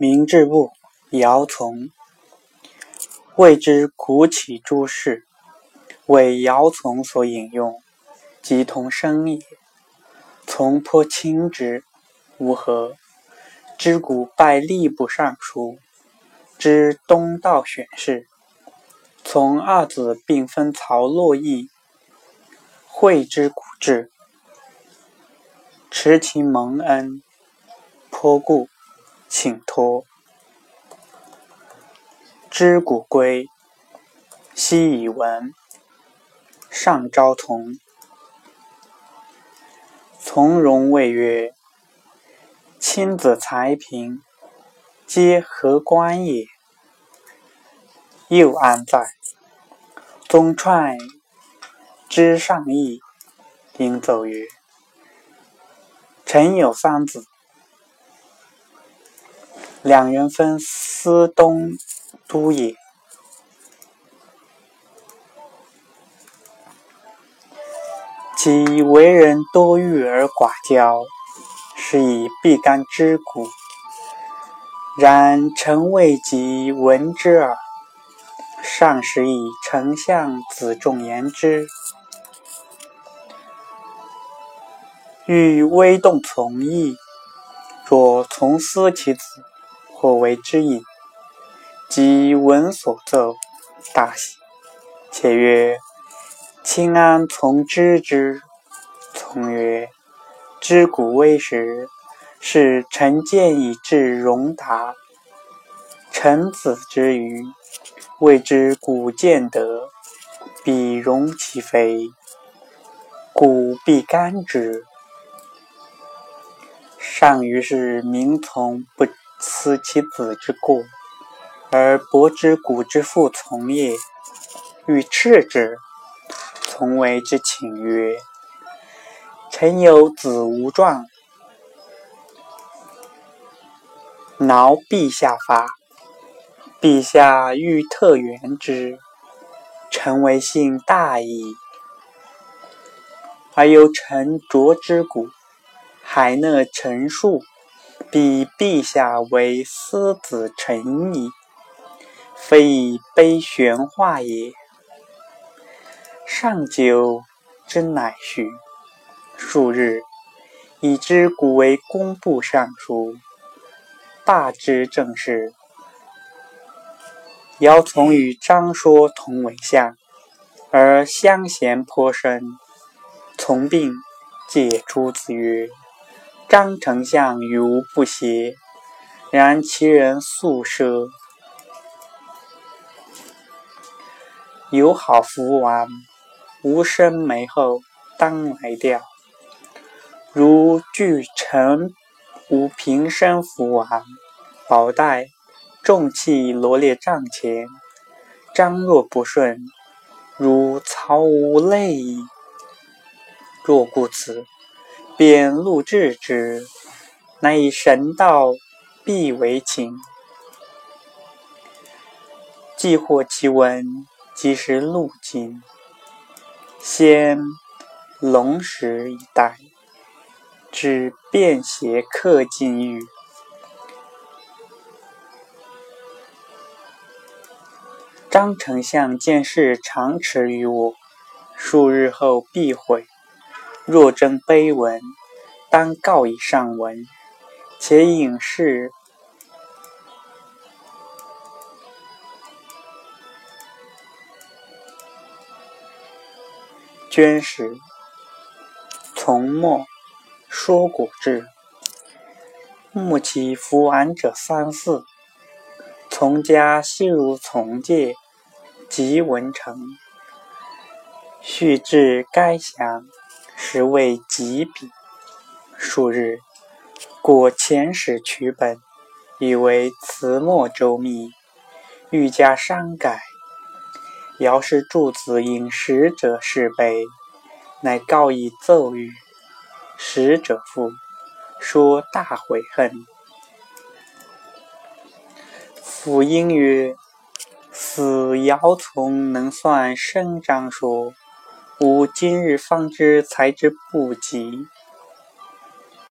明志部姚从，谓之古起诸事，为姚从所引用，即同声也。从颇轻之，无何。知古拜吏部尚书，知东道选事。从二子并分曹洛邑，会之古志，持其蒙恩，颇故，请托。知古归，昔以闻，上昭从。从容谓曰：“亲子才平，皆何官也？又安在？”宗串之上意，应奏曰：“臣有三子，两人分司东都也。其为人多欲而寡骄，是以必干之故。然臣未及闻之耳。”上时以丞相子仲言之，欲微动从意。若从思其子，或为之意。即闻所奏，大喜，且曰：“卿安从知之？”从曰：“知古微时，是臣见以至荣达。臣子之愚。”谓之古见德，彼容其非，故必干之。上于是民从不思其子之过，而伯之古之父从也，欲斥之。从为之请曰：“臣有子无状，挠陛下发。”陛下欲特援之，臣为幸大矣。而有臣卓之骨，海纳陈述，比陛下为私子臣矣，非以悲玄化也。上九之乃序。数日，以知古为工部尚书，大知政事。姚从与张说同为相，而相嫌颇深。从病，解诸子曰：“张丞相与吾不协，然其人素奢，有好福王，无生美后，当来调。如据臣无平生福王，宝带。”重器罗列帐前，张若不顺，如曹无泪矣。若故此，便录制之，乃以神道必为情。既获其文，即时录经，先龙石一带，至便携刻进狱。张丞相见事常持于我，数日后必悔。若征碑文，当告以上文，且引示捐时，从末说古志，目其服完者三四。从家悉如从戒。即文成，续至该详，实为极笔。数日，果遣使取本，以为词墨周密，欲加删改。姚氏诸子引使者侍备，乃告以奏语。使者复说大悔恨。父应曰。死姚从能算生张说，吾今日方知才之不及。